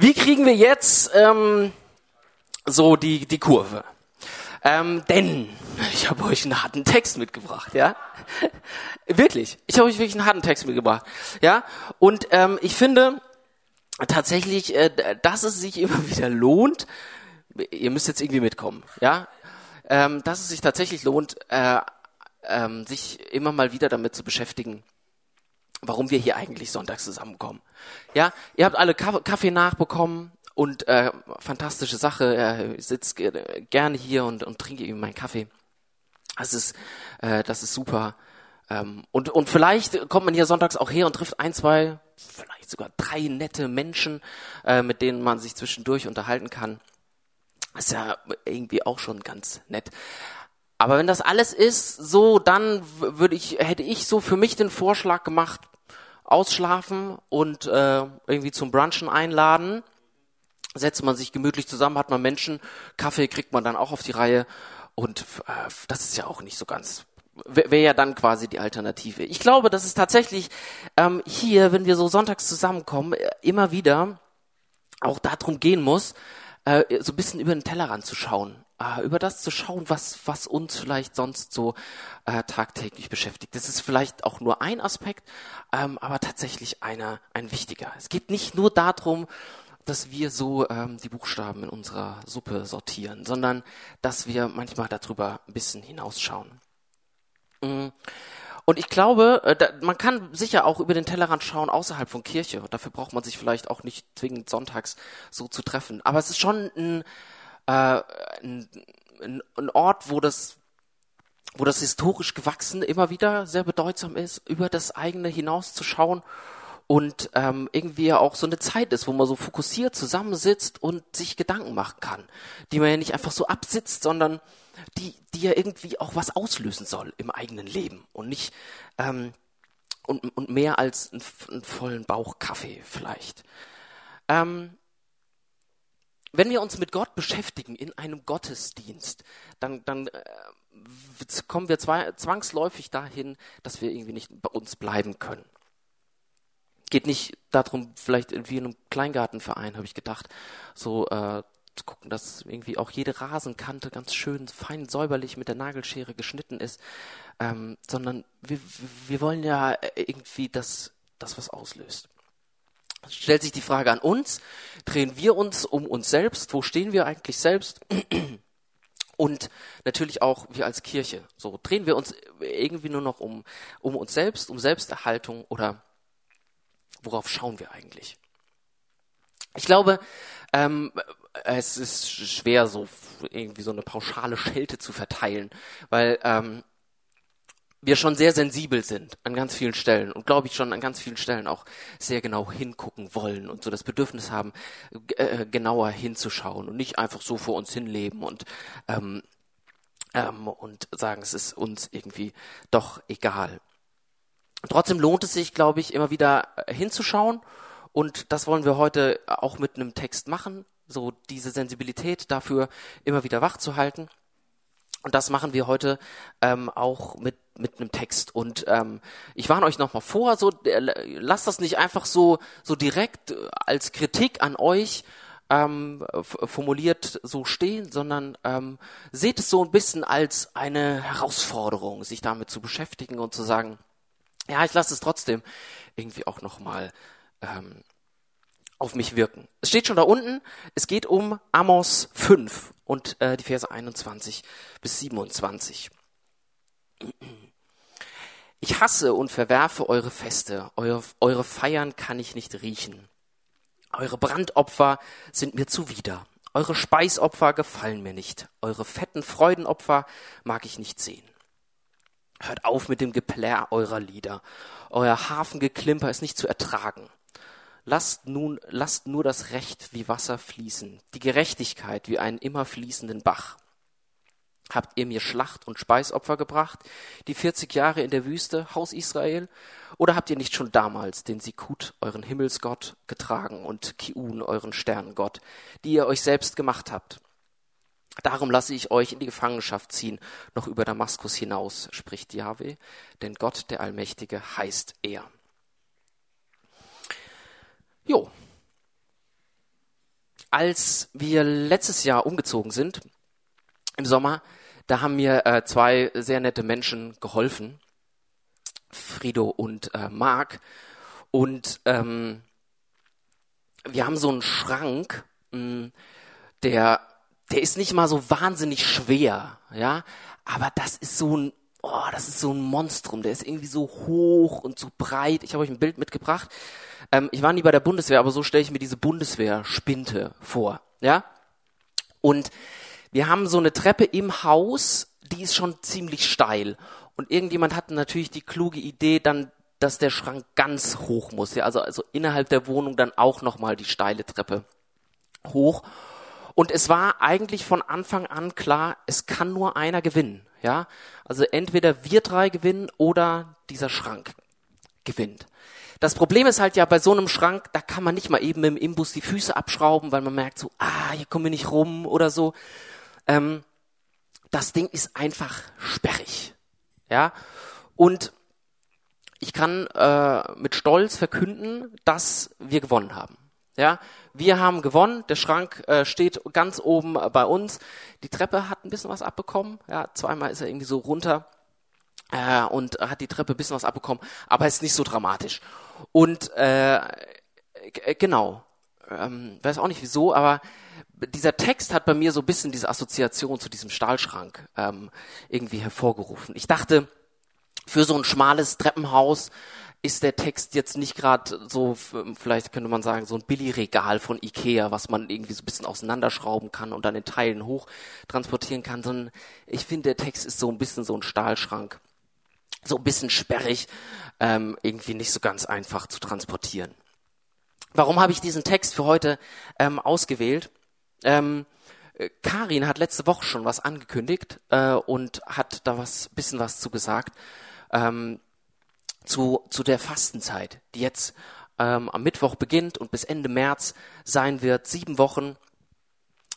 Wie kriegen wir jetzt ähm, so die, die Kurve? Ähm, denn ich habe euch einen harten Text mitgebracht, ja. wirklich, ich habe euch wirklich einen harten Text mitgebracht, ja. Und ähm, ich finde tatsächlich, äh, dass es sich immer wieder lohnt. Ihr müsst jetzt irgendwie mitkommen, ja. Ähm, dass es sich tatsächlich lohnt, äh, ähm, sich immer mal wieder damit zu beschäftigen, warum wir hier eigentlich sonntags zusammenkommen. Ja, ihr habt alle Kaffee nachbekommen, und äh, fantastische Sache, er sitzt gerne hier und, und trinke ihm meinen Kaffee. Das ist, äh, das ist super. Ähm, und, und vielleicht kommt man hier sonntags auch her und trifft ein, zwei, vielleicht sogar drei nette Menschen, äh, mit denen man sich zwischendurch unterhalten kann. Das ist ja irgendwie auch schon ganz nett. Aber wenn das alles ist, so, dann würde ich, hätte ich so für mich den Vorschlag gemacht, ausschlafen und äh, irgendwie zum Brunchen einladen. Setzt man sich gemütlich zusammen, hat man Menschen, Kaffee kriegt man dann auch auf die Reihe. Und äh, das ist ja auch nicht so ganz wäre ja dann quasi die Alternative. Ich glaube, dass es tatsächlich ähm, hier, wenn wir so sonntags zusammenkommen, äh, immer wieder auch darum gehen muss, äh, so ein bisschen über den Tellerrand zu schauen, äh, über das zu schauen, was was uns vielleicht sonst so äh, tagtäglich beschäftigt. Das ist vielleicht auch nur ein Aspekt, ähm, aber tatsächlich einer ein wichtiger. Es geht nicht nur darum, dass wir so ähm, die Buchstaben in unserer Suppe sortieren, sondern dass wir manchmal darüber ein bisschen hinausschauen. Mm. Und ich glaube, äh, man kann sicher auch über den Tellerrand schauen außerhalb von Kirche. Dafür braucht man sich vielleicht auch nicht zwingend sonntags so zu treffen. Aber es ist schon ein, äh, ein, Ort, wo das wo das historisch gewachsen immer wieder sehr bedeutsam ist, über das eigene hinauszuschauen und ähm, irgendwie auch so eine Zeit ist, wo man so fokussiert zusammensitzt und sich Gedanken machen kann, die man ja nicht einfach so absitzt, sondern die, die ja irgendwie auch was auslösen soll im eigenen Leben und nicht ähm, und, und mehr als einen, einen vollen Bauch Kaffee vielleicht. Ähm, wenn wir uns mit Gott beschäftigen in einem Gottesdienst, dann, dann äh, kommen wir zwangsläufig dahin, dass wir irgendwie nicht bei uns bleiben können geht nicht darum, vielleicht wie in einem Kleingartenverein, habe ich gedacht, so äh, zu gucken, dass irgendwie auch jede Rasenkante ganz schön fein säuberlich mit der Nagelschere geschnitten ist, ähm, sondern wir, wir wollen ja irgendwie, dass das was auslöst. Stellt sich die Frage an uns, drehen wir uns um uns selbst, wo stehen wir eigentlich selbst? Und natürlich auch wir als Kirche. So drehen wir uns irgendwie nur noch um, um uns selbst, um Selbsterhaltung oder worauf schauen wir eigentlich? Ich glaube, ähm, es ist schwer, so irgendwie so eine pauschale Schelte zu verteilen, weil ähm, wir schon sehr sensibel sind an ganz vielen Stellen und glaube ich schon an ganz vielen Stellen auch sehr genau hingucken wollen und so das Bedürfnis haben, äh, genauer hinzuschauen und nicht einfach so vor uns hinleben und ähm, ähm, und sagen, es ist uns irgendwie doch egal. Trotzdem lohnt es sich, glaube ich, immer wieder äh, hinzuschauen. Und das wollen wir heute auch mit einem Text machen, so diese Sensibilität dafür immer wieder wach zu halten. Und das machen wir heute ähm, auch mit mit einem Text. Und ähm, ich warne euch nochmal vor, so äh, lasst das nicht einfach so so direkt äh, als Kritik an euch ähm, formuliert so stehen, sondern ähm, seht es so ein bisschen als eine Herausforderung, sich damit zu beschäftigen und zu sagen, ja, ich lasse es trotzdem irgendwie auch nochmal ähm, auf mich wirken. Es steht schon da unten, es geht um Amos 5 und äh, die Verse 21 bis 27. Ich hasse und verwerfe eure Feste, eure, eure Feiern kann ich nicht riechen. Eure Brandopfer sind mir zuwider. Eure Speisopfer gefallen mir nicht. Eure fetten Freudenopfer mag ich nicht sehen. Hört auf mit dem Geplärr eurer Lieder. Euer Hafengeklimper ist nicht zu ertragen. Lasst nun, lasst nur das Recht wie Wasser fließen, die Gerechtigkeit wie einen immer fließenden Bach. Habt ihr mir Schlacht und Speisopfer gebracht, die 40 Jahre in der Wüste, Haus Israel? Oder habt ihr nicht schon damals den Sikut, euren Himmelsgott, getragen und Kiun, euren Sternengott, die ihr euch selbst gemacht habt? Darum lasse ich euch in die Gefangenschaft ziehen, noch über Damaskus hinaus, spricht Jahwe, denn Gott der Allmächtige heißt er. Jo. als wir letztes Jahr umgezogen sind, im Sommer, da haben mir äh, zwei sehr nette Menschen geholfen, Frido und äh, Marc. Und ähm, wir haben so einen Schrank, mh, hm, der, der ist nicht mal so wahnsinnig schwer, ja, aber das ist so ein, oh, das ist so ein Monstrum, der ist irgendwie so hoch und so breit. Ich habe euch ein Bild mitgebracht. Ähm, ich war nie bei der Bundeswehr, aber so stelle ich mir diese Bundeswehr-Spinte vor, ja. Und wir haben so eine Treppe im Haus, die ist schon ziemlich steil. Und irgendjemand hatte natürlich die kluge Idee, dann, dass der Schrank ganz hoch muss. Ja, also, also innerhalb der Wohnung dann auch nochmal die steile Treppe hoch. Und es war eigentlich von Anfang an klar, es kann nur einer gewinnen. Ja, also entweder wir drei gewinnen oder dieser Schrank gewinnt. Das Problem ist halt ja bei so einem Schrank, da kann man nicht mal eben im Imbus die Füße abschrauben, weil man merkt so, ah, hier kommen wir nicht rum oder so. Ähm, das Ding ist einfach sperrig. Ja, und ich kann äh, mit Stolz verkünden, dass wir gewonnen haben. Ja, wir haben gewonnen. Der Schrank äh, steht ganz oben bei uns. Die Treppe hat ein bisschen was abbekommen. Ja, zweimal ist er irgendwie so runter äh, und hat die Treppe ein bisschen was abbekommen, aber ist nicht so dramatisch. Und äh, genau, ähm, weiß auch nicht wieso, aber dieser Text hat bei mir so ein bisschen diese Assoziation zu diesem Stahlschrank ähm, irgendwie hervorgerufen. Ich dachte, für so ein schmales Treppenhaus ist der Text jetzt nicht gerade so, vielleicht könnte man sagen, so ein Billigregal von Ikea, was man irgendwie so ein bisschen auseinanderschrauben kann und dann in Teilen hoch transportieren kann, sondern ich finde, der Text ist so ein bisschen so ein Stahlschrank. So ein bisschen sperrig, ähm, irgendwie nicht so ganz einfach zu transportieren. Warum habe ich diesen Text für heute ähm, ausgewählt? Ähm, Karin hat letzte Woche schon was angekündigt äh, und hat da was bisschen was zu gesagt ähm, zu zu der Fastenzeit, die jetzt ähm, am Mittwoch beginnt und bis Ende März sein wird, sieben Wochen,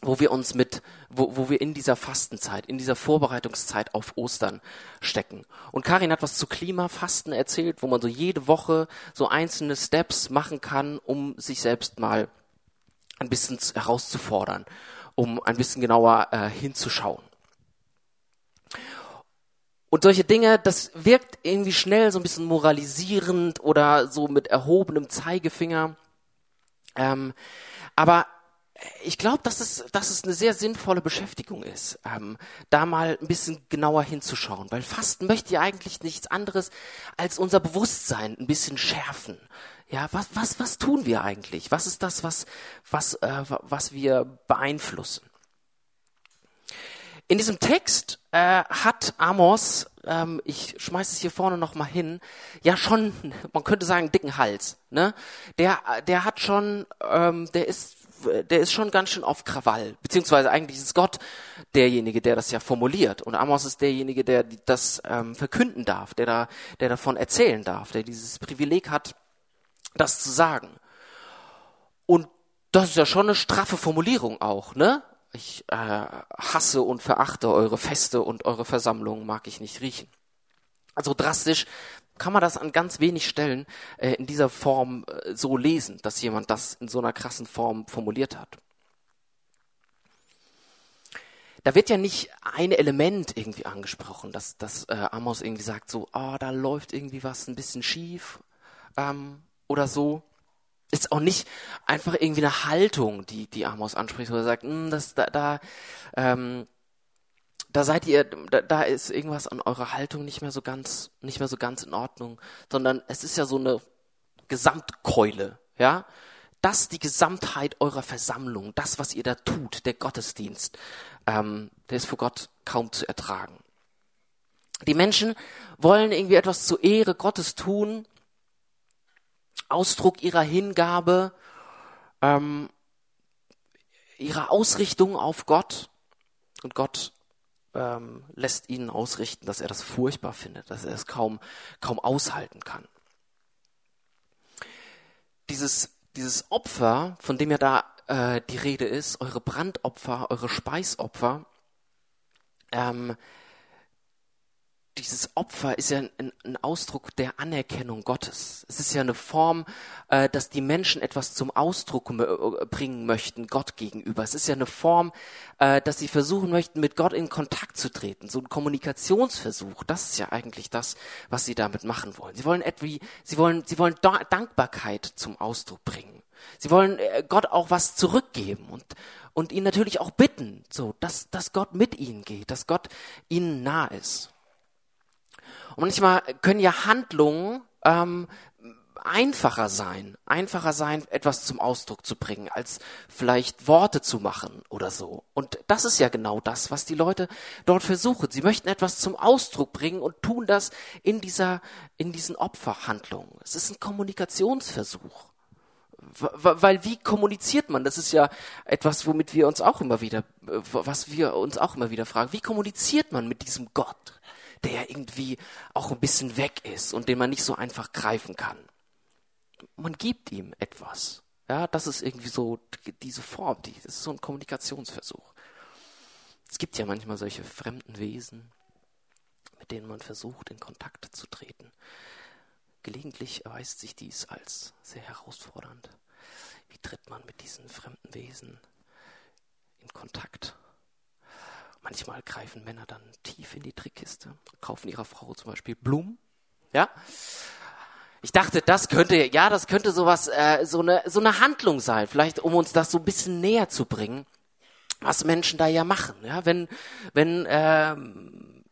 wo wir uns mit, wo, wo wir in dieser Fastenzeit, in dieser Vorbereitungszeit auf Ostern stecken. Und Karin hat was zu Klimafasten erzählt, wo man so jede Woche so einzelne Steps machen kann, um sich selbst mal ein bisschen herauszufordern, um ein bisschen genauer äh, hinzuschauen. Und solche Dinge, das wirkt irgendwie schnell so ein bisschen moralisierend oder so mit erhobenem Zeigefinger. Ähm, aber ich glaube, dass es, dass es eine sehr sinnvolle Beschäftigung ist, ähm, da mal ein bisschen genauer hinzuschauen. Weil Fasten möchte ja eigentlich nichts anderes als unser Bewusstsein ein bisschen schärfen. Ja, was, was, was tun wir eigentlich? Was ist das, was, was, äh, was wir beeinflussen? In diesem Text äh, hat Amos, ähm, ich schmeiß es hier vorne noch mal hin, ja schon, man könnte sagen, dicken Hals. Ne? Der, der hat schon, ähm, der ist, der ist schon ganz schön auf Krawall. Beziehungsweise eigentlich ist Gott derjenige, der das ja formuliert, und Amos ist derjenige, der das ähm, verkünden darf, der da, der davon erzählen darf, der dieses Privileg hat, das zu sagen. Und das ist ja schon eine straffe Formulierung auch, ne? Ich äh, hasse und verachte eure Feste und eure Versammlungen mag ich nicht riechen. Also drastisch kann man das an ganz wenig Stellen äh, in dieser Form äh, so lesen, dass jemand das in so einer krassen Form formuliert hat. Da wird ja nicht ein Element irgendwie angesprochen, dass, dass äh, Amos irgendwie sagt so, ah, oh, da läuft irgendwie was ein bisschen schief ähm, oder so ist auch nicht einfach irgendwie eine Haltung, die, die Amos anspricht, wo er sagt, hm, das, da, da, ähm, da seid ihr, da, da ist irgendwas an eurer Haltung nicht mehr so ganz, nicht mehr so ganz in Ordnung, sondern es ist ja so eine Gesamtkeule, ja. Das die Gesamtheit eurer Versammlung, das, was ihr da tut, der Gottesdienst, ähm, der ist vor Gott kaum zu ertragen. Die Menschen wollen irgendwie etwas zur Ehre Gottes tun, Ausdruck ihrer Hingabe, ähm, ihrer Ausrichtung auf Gott. Und Gott ähm, lässt ihnen ausrichten, dass er das furchtbar findet, dass er es kaum, kaum aushalten kann. Dieses, dieses Opfer, von dem ja da äh, die Rede ist, eure Brandopfer, eure Speisopfer, ähm, dieses Opfer ist ja ein, ein, Ausdruck der Anerkennung Gottes. Es ist ja eine Form, äh, dass die Menschen etwas zum Ausdruck äh, bringen möchten Gott gegenüber. Es ist ja eine Form, äh, dass sie versuchen möchten, mit Gott in Kontakt zu treten. So ein Kommunikationsversuch. Das ist ja eigentlich das, was sie damit machen wollen. Sie wollen etwa, sie wollen, sie wollen Dankbarkeit zum Ausdruck bringen. Sie wollen äh, Gott auch was zurückgeben und und ihn natürlich auch bitten, so dass dass Gott mit ihnen geht, dass Gott ihnen nah ist. Und manchmal können ja Handlungen ähm, einfacher sein, einfacher sein, etwas zum Ausdruck zu bringen, als vielleicht Worte zu machen oder so. Und das ist ja genau das, was die Leute dort versuchen. Sie möchten etwas zum Ausdruck bringen und tun das in dieser, in diesen Opferhandlungen. Es ist ein Kommunikationsversuch. Weil wie kommuniziert man? Das ist ja etwas, womit wir uns auch immer wieder, äh, was wir uns auch immer wieder fragen. Wie kommuniziert man mit diesem Gott? Der irgendwie auch ein bisschen weg ist und den man nicht so einfach greifen kann. Man gibt ihm etwas. Ja, das ist irgendwie so diese Form, die, das ist so ein Kommunikationsversuch. Es gibt ja manchmal solche fremden Wesen, mit denen man versucht, in Kontakt zu treten. Gelegentlich erweist sich dies als sehr herausfordernd. Wie tritt man mit diesen fremden Wesen in Kontakt? Manchmal greifen Männer dann tief in die Trickkiste, kaufen ihrer Frau zum Beispiel Blumen. Ja. Ich dachte, das könnte, ja, das könnte sowas, äh, so eine, so eine Handlung sein, vielleicht um uns das so ein bisschen näher zu bringen, was Menschen da ja machen. Ja, wenn, wenn äh,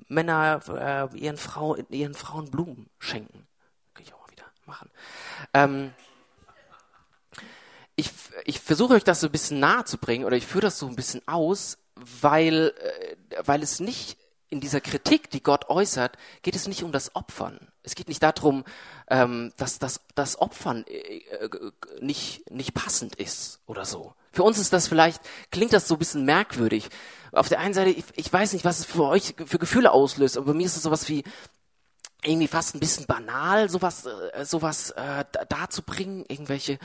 Männer äh, ihren, Frau, ihren Frauen Blumen schenken, kann ich auch mal wieder machen. Ähm, ich, ich versuche euch das so ein bisschen nahe zu bringen oder ich führe das so ein bisschen aus, weil, äh, weil es nicht in dieser Kritik, die Gott äußert, geht es nicht um das Opfern. Es geht nicht darum, ähm, dass das, Opfern äh, äh, nicht, nicht passend ist oder so. Für uns ist das vielleicht, klingt das so ein bisschen merkwürdig. Auf der einen Seite, ich, ich weiß nicht, was es für euch für Gefühle auslöst, aber bei mir ist es sowas wie, irgendwie fast ein bisschen banal, sowas, äh, sowas äh, darzubringen, irgendwelche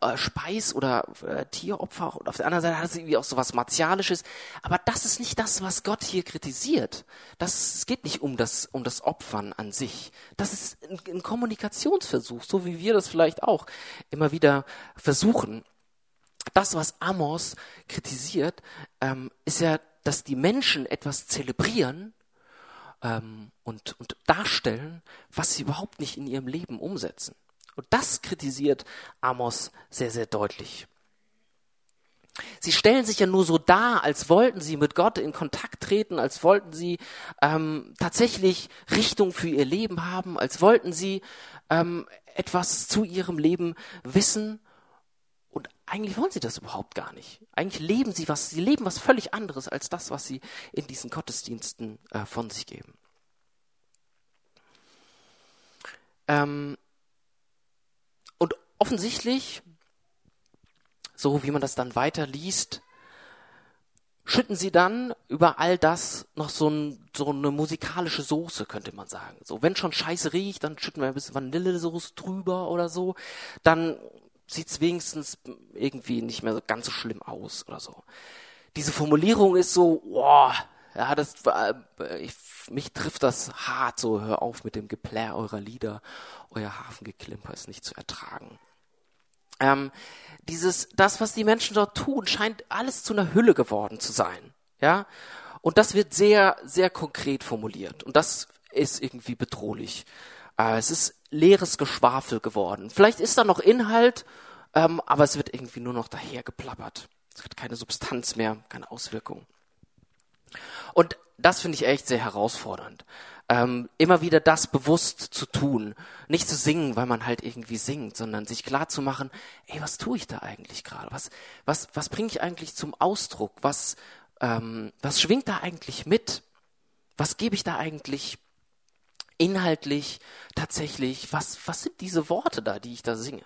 äh, Speis- oder äh, Tieropfer. Und auf der anderen Seite hat es irgendwie auch sowas Martialisches. Aber das ist nicht das, was Gott hier kritisiert. Das, es geht nicht um das, um das Opfern an sich. Das ist ein, ein Kommunikationsversuch, so wie wir das vielleicht auch immer wieder versuchen. Das, was Amos kritisiert, ähm, ist ja, dass die Menschen etwas zelebrieren, ähm, und, und darstellen, was sie überhaupt nicht in ihrem Leben umsetzen. Und das kritisiert Amos sehr, sehr deutlich. Sie stellen sich ja nur so dar, als wollten sie mit Gott in Kontakt treten, als wollten sie ähm, tatsächlich Richtung für ihr Leben haben, als wollten sie ähm, etwas zu ihrem Leben wissen. Eigentlich wollen sie das überhaupt gar nicht. Eigentlich leben sie was, sie leben was völlig anderes als das, was sie in diesen Gottesdiensten äh, von sich geben. Ähm, und offensichtlich, so wie man das dann weiter liest, schütten sie dann über all das noch so, ein, so, eine musikalische Soße, könnte man sagen. So, wenn schon Scheiße riecht, dann schütten wir ein bisschen Vanillesoße drüber oder so. Dann sieht's wenigstens irgendwie nicht mehr so ganz so schlimm aus oder so. Diese Formulierung ist so, boah, ja, das, äh, ich, mich trifft das hart, so hör auf mit dem Geplär eurer Lieder, euer Hafengeklimper ist nicht zu ertragen. Ähm, dieses, das, was die Menschen dort tun, scheint alles zu einer Hülle geworden zu sein, ja. Und das wird sehr, sehr konkret formuliert. Und das ist irgendwie bedrohlich. Äh, es ist leeres Geschwafel geworden. Vielleicht ist da noch Inhalt, ähm, aber es wird irgendwie nur noch daher geplappert. Es hat keine Substanz mehr, keine Auswirkung. Und das finde ich echt sehr herausfordernd. Ähm, immer wieder das bewusst zu tun. Nicht zu singen, weil man halt irgendwie singt, sondern sich klar zu machen, ey, was tue ich da eigentlich gerade? Was, was, was bringe ich eigentlich zum Ausdruck? Was, ähm, was schwingt da eigentlich mit? Was gebe ich da eigentlich inhaltlich tatsächlich? Was, was sind diese Worte da, die ich da singe?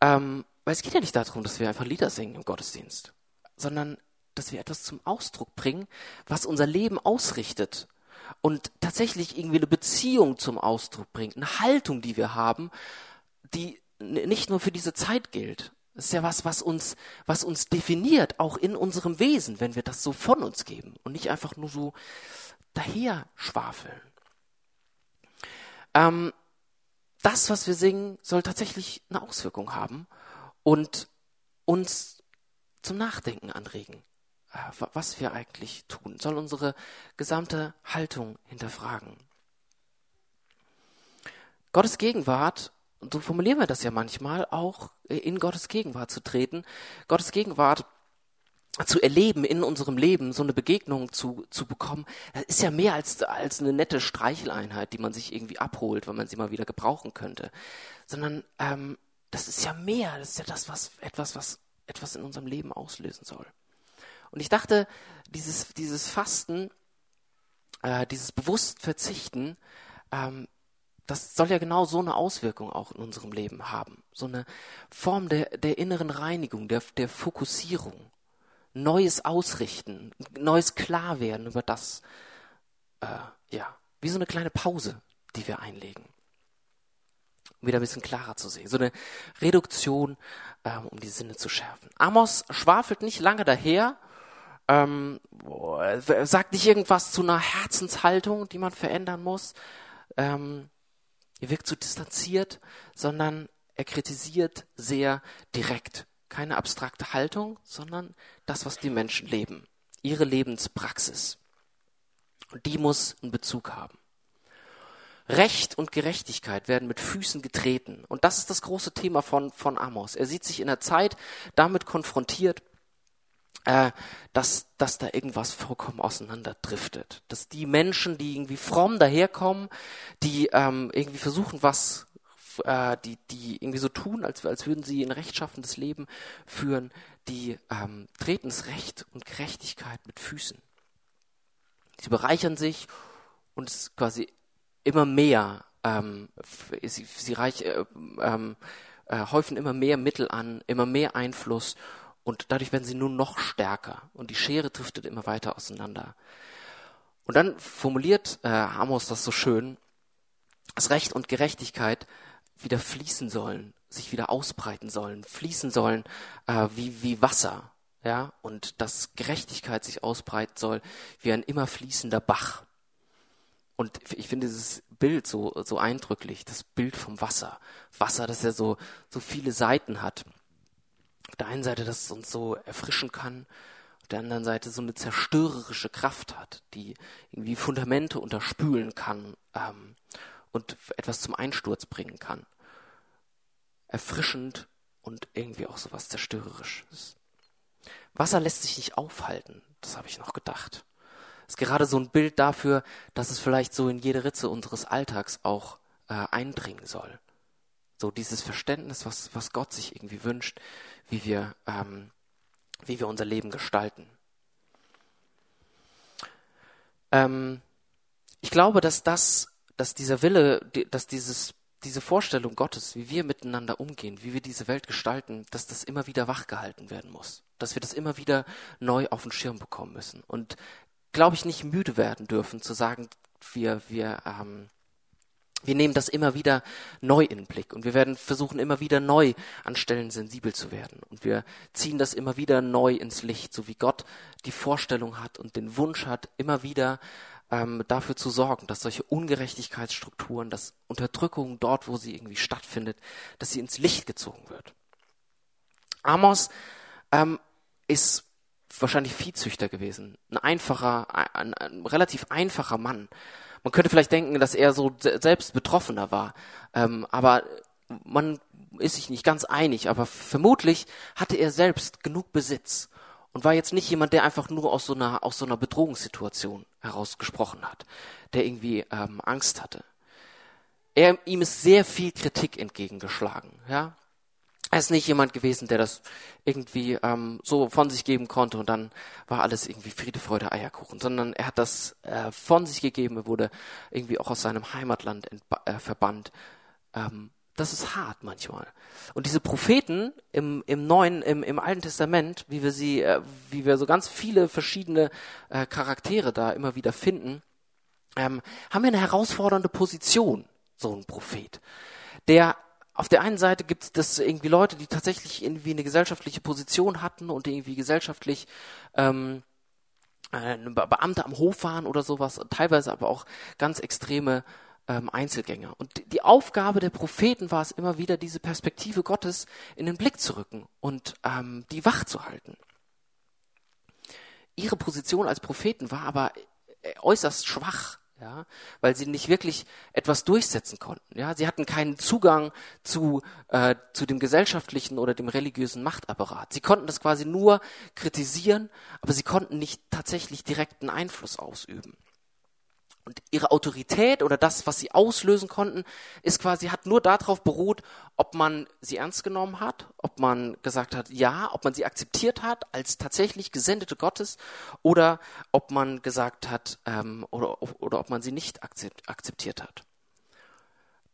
Ähm, weil es geht ja nicht darum, dass wir einfach Lieder singen im Gottesdienst, sondern dass wir etwas zum Ausdruck bringen, was unser Leben ausrichtet und tatsächlich irgendwie eine Beziehung zum Ausdruck bringt, eine Haltung, die wir haben, die nicht nur für diese Zeit gilt. Das ist ja was, was uns, was uns definiert, auch in unserem Wesen, wenn wir das so von uns geben und nicht einfach nur so daher schwafeln. Ähm, das, was wir singen, soll tatsächlich eine Auswirkung haben und uns zum Nachdenken anregen, äh, was wir eigentlich tun, soll unsere gesamte Haltung hinterfragen. Gottes Gegenwart, so formulieren wir das ja manchmal, auch in Gottes Gegenwart zu treten, Gottes Gegenwart zu erleben in unserem Leben, so eine Begegnung zu, zu bekommen, das ist ja mehr als, als eine nette Streicheleinheit, die man sich irgendwie abholt, wenn man sie mal wieder gebrauchen könnte. Sondern ähm, das ist ja mehr, das ist ja das, was etwas, was etwas in unserem Leben auslösen soll. Und ich dachte, dieses, dieses Fasten, äh, dieses bewusst Verzichten, ähm, das soll ja genau so eine Auswirkung auch in unserem Leben haben. So eine Form der, der inneren Reinigung, der, der Fokussierung. Neues Ausrichten, neues Klarwerden über das, äh, ja, wie so eine kleine Pause, die wir einlegen. Um wieder ein bisschen klarer zu sehen. So eine Reduktion, ähm, um die Sinne zu schärfen. Amos schwafelt nicht lange daher, ähm, sagt nicht irgendwas zu einer Herzenshaltung, die man verändern muss. Ähm, er wirkt so distanziert, sondern er kritisiert sehr direkt. Keine abstrakte Haltung, sondern das, was die Menschen leben. Ihre Lebenspraxis. Und die muss einen Bezug haben. Recht und Gerechtigkeit werden mit Füßen getreten. Und das ist das große Thema von, von Amos. Er sieht sich in der Zeit damit konfrontiert, äh, dass, dass da irgendwas vollkommen auseinanderdriftet. Dass die Menschen, die irgendwie fromm daherkommen, die ähm, irgendwie versuchen, was, äh, die, die irgendwie so tun, als, als würden sie ein rechtschaffendes Leben führen, die ähm, treten das Recht und Gerechtigkeit mit Füßen. Sie bereichern sich und es quasi immer mehr, ähm, sie, sie reich, äh, ähm, äh, häufen immer mehr Mittel an, immer mehr Einfluss und dadurch werden sie nur noch stärker und die Schere driftet immer weiter auseinander. Und dann formuliert äh, Amos das so schön, dass Recht und Gerechtigkeit wieder fließen sollen, sich wieder ausbreiten sollen, fließen sollen äh, wie, wie Wasser, ja, und dass Gerechtigkeit sich ausbreiten soll wie ein immer fließender Bach. Und ich finde dieses Bild so, so eindrücklich, das Bild vom Wasser. Wasser, das ja so, so viele Seiten hat auf der einen Seite, dass es uns so erfrischen kann, auf der anderen Seite so eine zerstörerische Kraft hat, die irgendwie Fundamente unterspülen kann ähm, und etwas zum Einsturz bringen kann. Erfrischend und irgendwie auch so was Zerstörerisches. Wasser lässt sich nicht aufhalten, das habe ich noch gedacht. Ist gerade so ein Bild dafür, dass es vielleicht so in jede Ritze unseres Alltags auch äh, eindringen soll. So dieses Verständnis, was, was Gott sich irgendwie wünscht, wie wir, ähm, wie wir unser Leben gestalten. Ähm, ich glaube, dass das, dass dieser Wille, dass dieses, diese Vorstellung Gottes, wie wir miteinander umgehen, wie wir diese Welt gestalten, dass das immer wieder wachgehalten werden muss. Dass wir das immer wieder neu auf den Schirm bekommen müssen. Und glaube ich nicht müde werden dürfen zu sagen, wir, wir, ähm, wir nehmen das immer wieder neu in den Blick und wir werden versuchen, immer wieder neu an Stellen sensibel zu werden. Und wir ziehen das immer wieder neu ins Licht, so wie Gott die Vorstellung hat und den Wunsch hat, immer wieder ähm, dafür zu sorgen, dass solche Ungerechtigkeitsstrukturen, dass Unterdrückung dort, wo sie irgendwie stattfindet, dass sie ins Licht gezogen wird. Amos ähm, ist wahrscheinlich Viehzüchter gewesen, ein einfacher, ein, ein relativ einfacher Mann. Man könnte vielleicht denken, dass er so selbst Betroffener war, ähm, aber man ist sich nicht ganz einig, aber vermutlich hatte er selbst genug Besitz und war jetzt nicht jemand, der einfach nur aus so einer, aus so einer Bedrohungssituation herausgesprochen hat, der irgendwie ähm, Angst hatte. Er, ihm ist sehr viel Kritik entgegengeschlagen, ja. Er ist nicht jemand gewesen, der das irgendwie ähm, so von sich geben konnte und dann war alles irgendwie Friede, Freude, Eierkuchen, sondern er hat das äh, von sich gegeben, er wurde irgendwie auch aus seinem Heimatland äh, verbannt. Ähm, das ist hart manchmal. Und diese Propheten im, im Neuen, im, im Alten Testament, wie wir sie, äh, wie wir so ganz viele verschiedene äh, Charaktere da immer wieder finden, ähm, haben wir eine herausfordernde Position, so ein Prophet, der auf der einen Seite gibt es irgendwie Leute, die tatsächlich irgendwie eine gesellschaftliche Position hatten und irgendwie gesellschaftlich ähm, äh, Beamte am Hof waren oder sowas, teilweise aber auch ganz extreme ähm, Einzelgänger. Und die Aufgabe der Propheten war es immer wieder, diese Perspektive Gottes in den Blick zu rücken und ähm, die wach zu halten. Ihre Position als Propheten war aber äh, äußerst schwach ja, weil sie nicht wirklich etwas durchsetzen konnten. Ja, sie hatten keinen Zugang zu äh, zu dem gesellschaftlichen oder dem religiösen Machtapparat. Sie konnten das quasi nur kritisieren, aber sie konnten nicht tatsächlich direkten Einfluss ausüben. Und ihre Autorität oder das, was sie auslösen konnten, ist quasi, hat nur darauf beruht, ob man sie ernst genommen hat, ob man gesagt hat, ja, ob man sie akzeptiert hat als tatsächlich Gesendete Gottes oder ob man gesagt hat, ähm, oder, oder ob man sie nicht akzeptiert hat.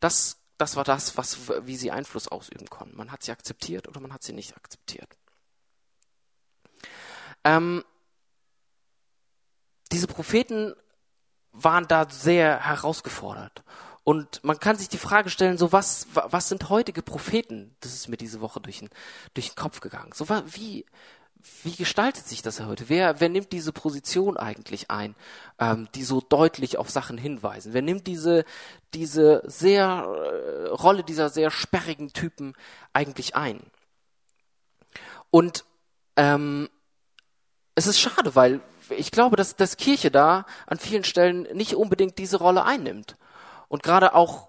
Das, das war das, was, wie sie Einfluss ausüben konnten. Man hat sie akzeptiert oder man hat sie nicht akzeptiert. Ähm, diese Propheten waren da sehr herausgefordert. Und man kann sich die Frage stellen, so was, was sind heutige Propheten? Das ist mir diese Woche durch den, durch den Kopf gegangen. So wie, wie gestaltet sich das heute? Wer, wer nimmt diese Position eigentlich ein, ähm, die so deutlich auf Sachen hinweisen? Wer nimmt diese, diese sehr, äh, Rolle dieser sehr sperrigen Typen eigentlich ein? Und ähm, es ist schade, weil ich glaube, dass, dass Kirche da an vielen Stellen nicht unbedingt diese Rolle einnimmt. Und gerade auch,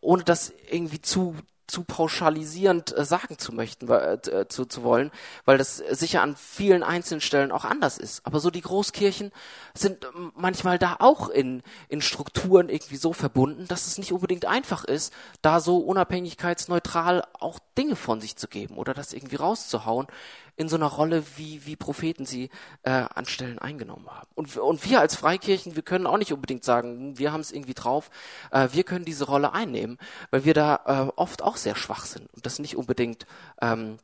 ohne das irgendwie zu, zu pauschalisierend äh, sagen zu möchten, äh, zu, zu wollen, weil das sicher an vielen einzelnen Stellen auch anders ist. Aber so die Großkirchen sind manchmal da auch in, in Strukturen irgendwie so verbunden, dass es nicht unbedingt einfach ist, da so unabhängigkeitsneutral auch Dinge von sich zu geben oder das irgendwie rauszuhauen, in so einer Rolle, wie, wie Propheten sie äh, an Stellen eingenommen haben. Und, und wir als Freikirchen, wir können auch nicht unbedingt sagen, wir haben es irgendwie drauf, äh, wir können diese Rolle einnehmen, weil wir da äh, oft auch sehr schwach sind und das nicht unbedingt ähm,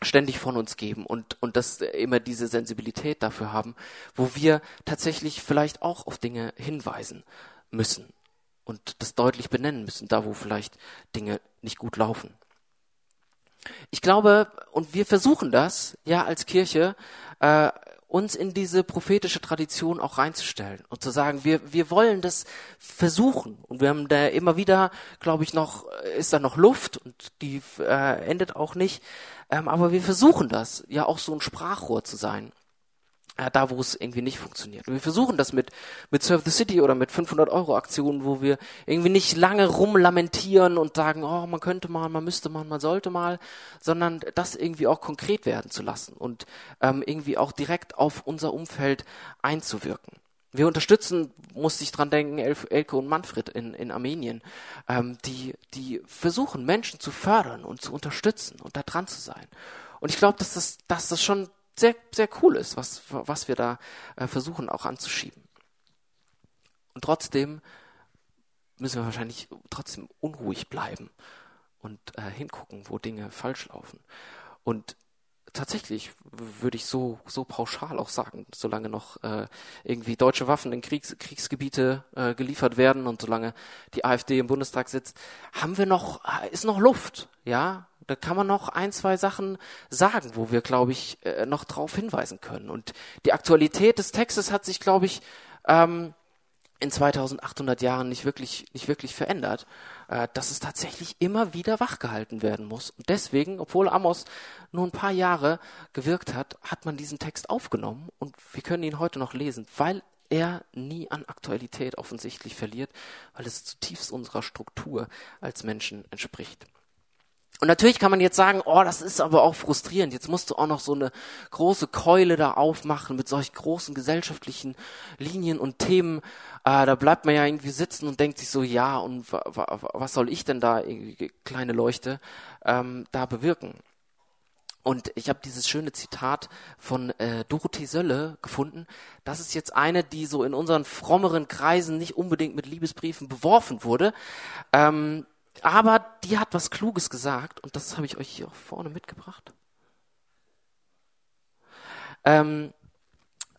ständig von uns geben und, und das immer diese Sensibilität dafür haben, wo wir tatsächlich vielleicht auch auf Dinge hinweisen müssen und das deutlich benennen müssen, da wo vielleicht Dinge nicht gut laufen. Ich glaube, und wir versuchen das ja als Kirche, äh, uns in diese prophetische Tradition auch reinzustellen und zu sagen, wir, wir wollen das versuchen. Und wir haben da immer wieder, glaube ich, noch, ist da noch Luft und die äh, endet auch nicht. Ähm, aber wir versuchen das, ja auch so ein Sprachrohr zu sein äh, da wo es irgendwie nicht funktioniert. Und wir versuchen das mit, mit Serve the City oder mit 500 Euro Aktionen, wo wir irgendwie nicht lange rumlamentieren und sagen, oh, man könnte mal, man müsste mal, man sollte mal, sondern das irgendwie auch konkret werden zu lassen und ähm, irgendwie auch direkt auf unser Umfeld einzuwirken. Wir unterstützen, musste ich dran denken, Elke und Manfred in, in Armenien, ähm, die, die versuchen, Menschen zu fördern und zu unterstützen und da dran zu sein. Und ich glaube, dass das, dass das schon sehr, sehr cool ist, was, was wir da äh, versuchen auch anzuschieben. Und trotzdem müssen wir wahrscheinlich trotzdem unruhig bleiben und äh, hingucken, wo Dinge falsch laufen. Und tatsächlich würde ich so, so pauschal auch sagen, solange noch äh, irgendwie deutsche Waffen in Kriegs, Kriegsgebiete äh, geliefert werden und solange die AfD im Bundestag sitzt, haben wir noch, äh, ist noch Luft, ja. Da kann man noch ein, zwei Sachen sagen, wo wir, glaube ich, äh, noch drauf hinweisen können. Und die Aktualität des Textes hat sich, glaube ich, ähm, in 2800 Jahren nicht wirklich, nicht wirklich verändert, äh, dass es tatsächlich immer wieder wachgehalten werden muss. Und deswegen, obwohl Amos nur ein paar Jahre gewirkt hat, hat man diesen Text aufgenommen und wir können ihn heute noch lesen, weil er nie an Aktualität offensichtlich verliert, weil es zutiefst unserer Struktur als Menschen entspricht. Und natürlich kann man jetzt sagen, oh, das ist aber auch frustrierend. Jetzt musst du auch noch so eine große Keule da aufmachen mit solch großen gesellschaftlichen Linien und Themen. Äh, da bleibt man ja irgendwie sitzen und denkt sich so, ja, und was soll ich denn da, kleine Leuchte, ähm, da bewirken? Und ich habe dieses schöne Zitat von äh, Dorothee Sölle gefunden. Das ist jetzt eine, die so in unseren frommeren Kreisen nicht unbedingt mit Liebesbriefen beworfen wurde. Ähm, aber die hat was Kluges gesagt und das habe ich euch hier auch vorne mitgebracht. Ähm,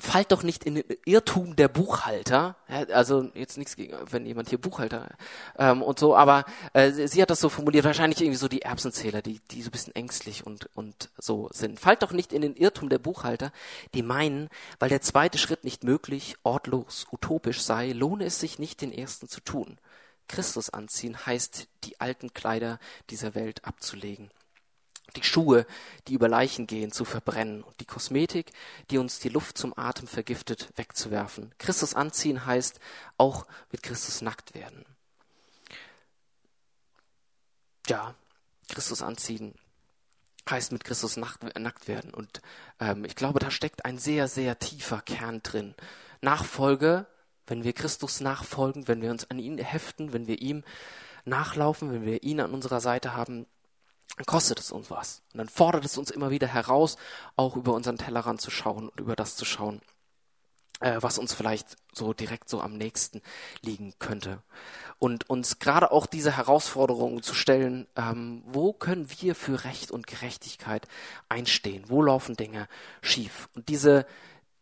fallt doch nicht in den Irrtum der Buchhalter. Also jetzt nichts gegen, wenn jemand hier Buchhalter ähm, und so, aber äh, sie hat das so formuliert, wahrscheinlich irgendwie so die Erbsenzähler, die, die so ein bisschen ängstlich und, und so sind. Fallt doch nicht in den Irrtum der Buchhalter, die meinen, weil der zweite Schritt nicht möglich, ortlos, utopisch sei, lohne es sich nicht, den ersten zu tun. Christus anziehen heißt, die alten Kleider dieser Welt abzulegen die Schuhe, die über Leichen gehen, zu verbrennen und die Kosmetik, die uns die Luft zum Atem vergiftet, wegzuwerfen. Christus anziehen heißt auch mit Christus nackt werden. Ja, Christus anziehen heißt mit Christus nackt werden. Und ähm, ich glaube, da steckt ein sehr, sehr tiefer Kern drin. Nachfolge, wenn wir Christus nachfolgen, wenn wir uns an ihn heften, wenn wir ihm nachlaufen, wenn wir ihn an unserer Seite haben, dann kostet es uns was. Und dann fordert es uns immer wieder heraus, auch über unseren Tellerrand zu schauen und über das zu schauen, äh, was uns vielleicht so direkt so am nächsten liegen könnte. Und uns gerade auch diese Herausforderungen zu stellen, ähm, wo können wir für Recht und Gerechtigkeit einstehen? Wo laufen Dinge schief? Und diese,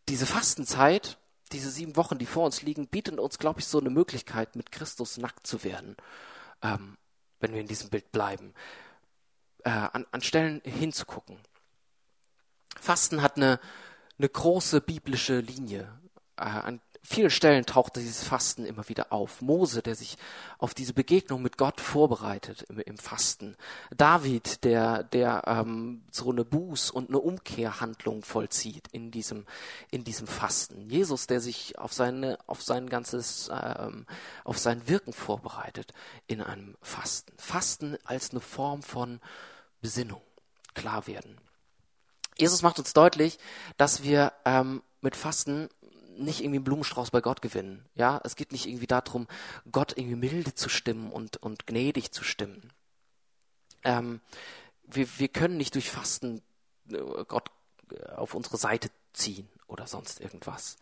diese Fastenzeit, diese sieben Wochen, die vor uns liegen, bietet uns, glaube ich, so eine Möglichkeit, mit Christus nackt zu werden, ähm, wenn wir in diesem Bild bleiben äh, an, an Stellen hinzugucken. Fasten hat eine, eine große biblische Linie. Äh, an vielen Stellen taucht dieses Fasten immer wieder auf. Mose, der sich auf diese Begegnung mit Gott vorbereitet im, im Fasten. David, der, der ähm, so eine Buß- und eine Umkehrhandlung vollzieht in diesem, in diesem Fasten. Jesus, der sich auf seine, auf sein ganzes, ähm, auf sein Wirken vorbereitet in einem Fasten. Fasten als eine Form von Besinnung, klar werden. Jesus macht uns deutlich, dass wir ähm, mit Fasten nicht irgendwie einen Blumenstrauß bei Gott gewinnen. Ja, es geht nicht irgendwie darum, Gott irgendwie milde zu stimmen und, und gnädig zu stimmen. Ähm, wir, wir können nicht durch Fasten äh, Gott äh, auf unsere Seite ziehen oder sonst irgendwas.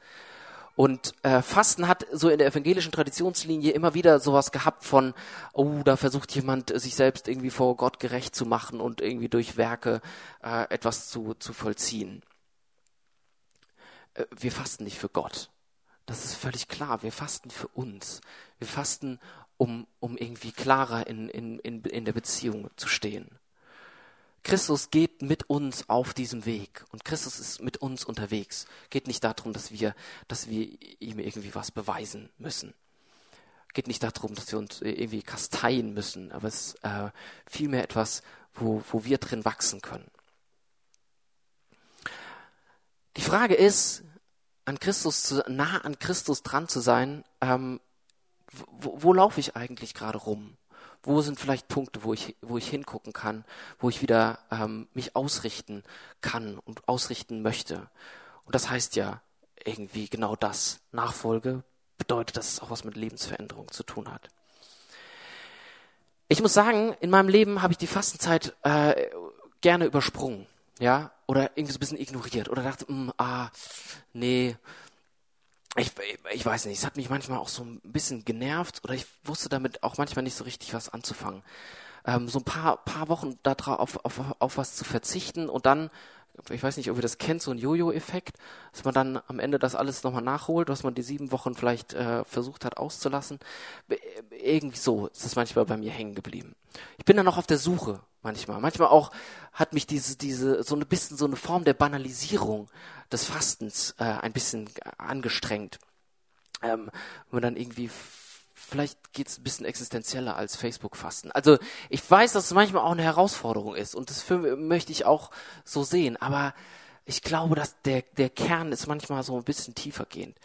Und äh, Fasten hat so in der evangelischen Traditionslinie immer wieder sowas gehabt von, oh, da versucht jemand sich selbst irgendwie vor Gott gerecht zu machen und irgendwie durch Werke äh, etwas zu, zu vollziehen. Äh, wir fasten nicht für Gott. Das ist völlig klar. Wir fasten für uns. Wir fasten, um, um irgendwie klarer in, in, in, in der Beziehung zu stehen. Christus geht mit uns auf diesem Weg und Christus ist mit uns unterwegs. Geht nicht darum, dass wir, dass wir ihm irgendwie was beweisen müssen. Geht nicht darum, dass wir uns irgendwie kasteien müssen, aber es ist äh, vielmehr etwas, wo, wo wir drin wachsen können. Die Frage ist, an Christus zu, nah an Christus dran zu sein, ähm, wo, wo laufe ich eigentlich gerade rum? wo sind vielleicht Punkte, wo ich, wo ich hingucken kann, wo ich wieder ähm, mich ausrichten kann und ausrichten möchte. Und das heißt ja irgendwie genau das. Nachfolge bedeutet, dass es auch was mit Lebensveränderung zu tun hat. Ich muss sagen, in meinem Leben habe ich die Fastenzeit äh, gerne übersprungen, ja, oder irgendwie so ein bisschen ignoriert. Oder dachte, mh, mm, ah, nee, ich, ich weiß nicht, es hat mich manchmal auch so ein bisschen genervt. Oder ich wusste damit auch manchmal nicht so richtig was anzufangen. Ähm, so ein paar, paar Wochen darauf auf, auf, auf was zu verzichten. Und dann, ich weiß nicht, ob ihr das kennt, so ein Jojo-Effekt, dass man dann am Ende das alles nochmal nachholt, was man die sieben Wochen vielleicht äh, versucht hat auszulassen. Irgendwie so ist das manchmal bei mir hängen geblieben. Ich bin dann noch auf der Suche manchmal. Manchmal auch hat mich diese, diese, so ein bisschen so eine Form der Banalisierung des Fastens äh, ein bisschen angestrengt. Ähm, wenn man dann irgendwie vielleicht geht es ein bisschen existenzieller als Facebook-Fasten. Also ich weiß, dass es manchmal auch eine Herausforderung ist und das möchte ich auch so sehen, aber ich glaube, dass der, der Kern ist manchmal so ein bisschen tiefer gehend.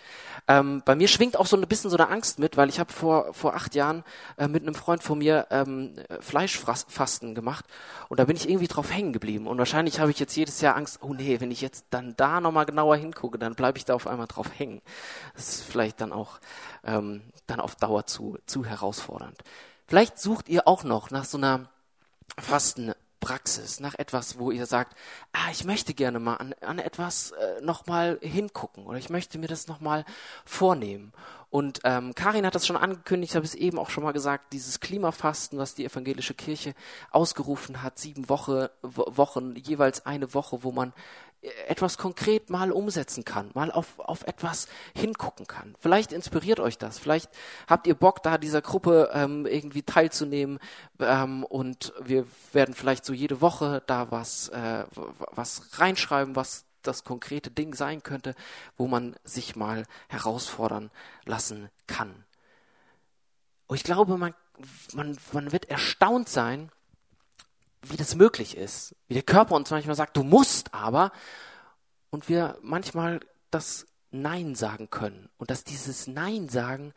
Ähm, bei mir schwingt auch so ein bisschen so eine Angst mit, weil ich habe vor, vor acht Jahren äh, mit einem Freund von mir ähm, Fleischfasten gemacht und da bin ich irgendwie drauf hängen geblieben. Und wahrscheinlich habe ich jetzt jedes Jahr Angst, oh nee, wenn ich jetzt dann da nochmal genauer hingucke, dann bleibe ich da auf einmal drauf hängen. Das ist vielleicht dann auch ähm, dann auf Dauer zu, zu herausfordernd. Vielleicht sucht ihr auch noch nach so einer Fasten Praxis, nach etwas, wo ihr sagt, ah, ich möchte gerne mal an, an etwas äh, nochmal hingucken oder ich möchte mir das nochmal vornehmen. Und ähm, Karin hat das schon angekündigt, ich habe es eben auch schon mal gesagt, dieses Klimafasten, was die evangelische Kirche ausgerufen hat, sieben Woche, Wochen, jeweils eine Woche, wo man etwas konkret mal umsetzen kann, mal auf, auf etwas hingucken kann. Vielleicht inspiriert euch das. Vielleicht habt ihr Bock, da dieser Gruppe ähm, irgendwie teilzunehmen ähm, und wir werden vielleicht so jede Woche da was, äh, was reinschreiben, was das konkrete Ding sein könnte, wo man sich mal herausfordern lassen kann. Und ich glaube, man, man, man wird erstaunt sein, wie das möglich ist. Wie der Körper uns manchmal sagt, du musst aber. Und wir manchmal das Nein sagen können. Und dass dieses Nein sagen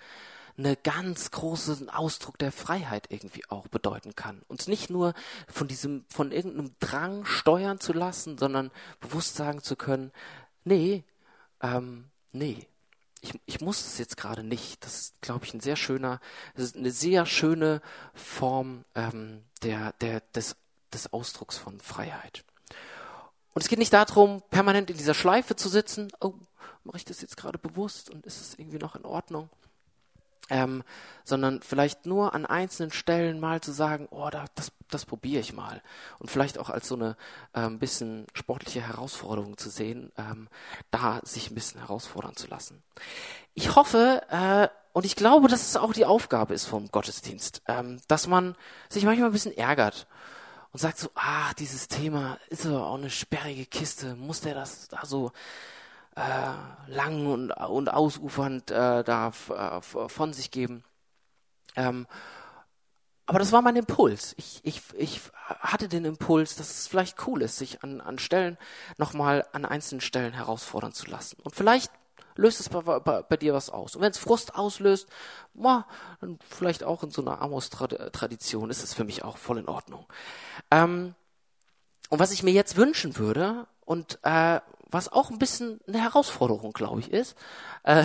eine ganz großen Ausdruck der Freiheit irgendwie auch bedeuten kann. Uns nicht nur von diesem, von irgendeinem Drang steuern zu lassen, sondern bewusst sagen zu können, nee, ähm, nee, ich, ich muss es jetzt gerade nicht. Das ist, glaube ich, ein sehr schöner, das ist eine sehr schöne Form ähm, der, der, des, des Ausdrucks von Freiheit. Und es geht nicht darum, permanent in dieser Schleife zu sitzen, oh, mache ich das jetzt gerade bewusst und ist es irgendwie noch in Ordnung? ähm, sondern vielleicht nur an einzelnen Stellen mal zu sagen, oh, da, das, das probiere ich mal. Und vielleicht auch als so eine ähm, bisschen sportliche Herausforderung zu sehen, ähm, da sich ein bisschen herausfordern zu lassen. Ich hoffe, äh, und ich glaube, dass es auch die Aufgabe ist vom Gottesdienst, ähm, dass man sich manchmal ein bisschen ärgert und sagt so, ah, dieses Thema ist aber auch eine sperrige Kiste, muss der das da so äh, lang und, und ausufernd äh, da äh, von sich geben. Ähm, aber das war mein Impuls. Ich, ich, ich hatte den Impuls, dass es vielleicht cool ist, sich an, an Stellen nochmal an einzelnen Stellen herausfordern zu lassen. Und vielleicht löst es bei, bei, bei dir was aus. Und wenn es Frust auslöst, boah, dann vielleicht auch in so einer Amos-Tradition ist es für mich auch voll in Ordnung. Ähm, und was ich mir jetzt wünschen würde, und äh, was auch ein bisschen eine Herausforderung, glaube ich, ist, äh,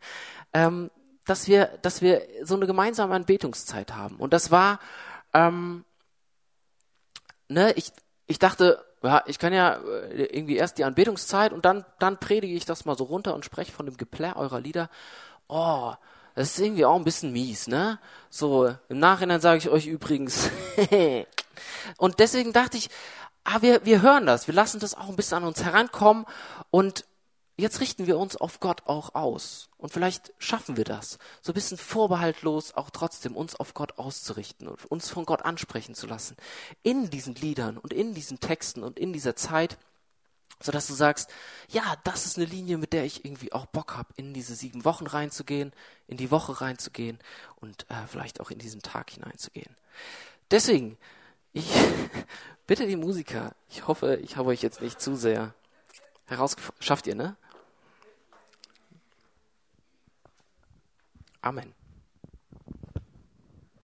ähm, dass wir, dass wir so eine gemeinsame Anbetungszeit haben. Und das war, ähm, ne, ich, ich dachte, ich kann ja äh, irgendwie erst die Anbetungszeit und dann, dann predige ich das mal so runter und spreche von dem Geplär eurer Lieder. Oh, das ist irgendwie auch ein bisschen mies, ne? So, im Nachhinein sage ich euch übrigens. und deswegen dachte ich, ah, wir, wir hören das, wir lassen das auch ein bisschen an uns herankommen und jetzt richten wir uns auf Gott auch aus. Und vielleicht schaffen wir das, so ein bisschen vorbehaltlos auch trotzdem uns auf Gott auszurichten und uns von Gott ansprechen zu lassen. In diesen Liedern und in diesen Texten und in dieser Zeit, sodass du sagst, ja, das ist eine Linie, mit der ich irgendwie auch Bock habe, in diese sieben Wochen reinzugehen, in die Woche reinzugehen und äh, vielleicht auch in diesen Tag hineinzugehen. Deswegen, ich bitte die Musiker, ich hoffe, ich habe euch jetzt nicht zu sehr herausgeschafft. Schafft ihr, ne? Amen.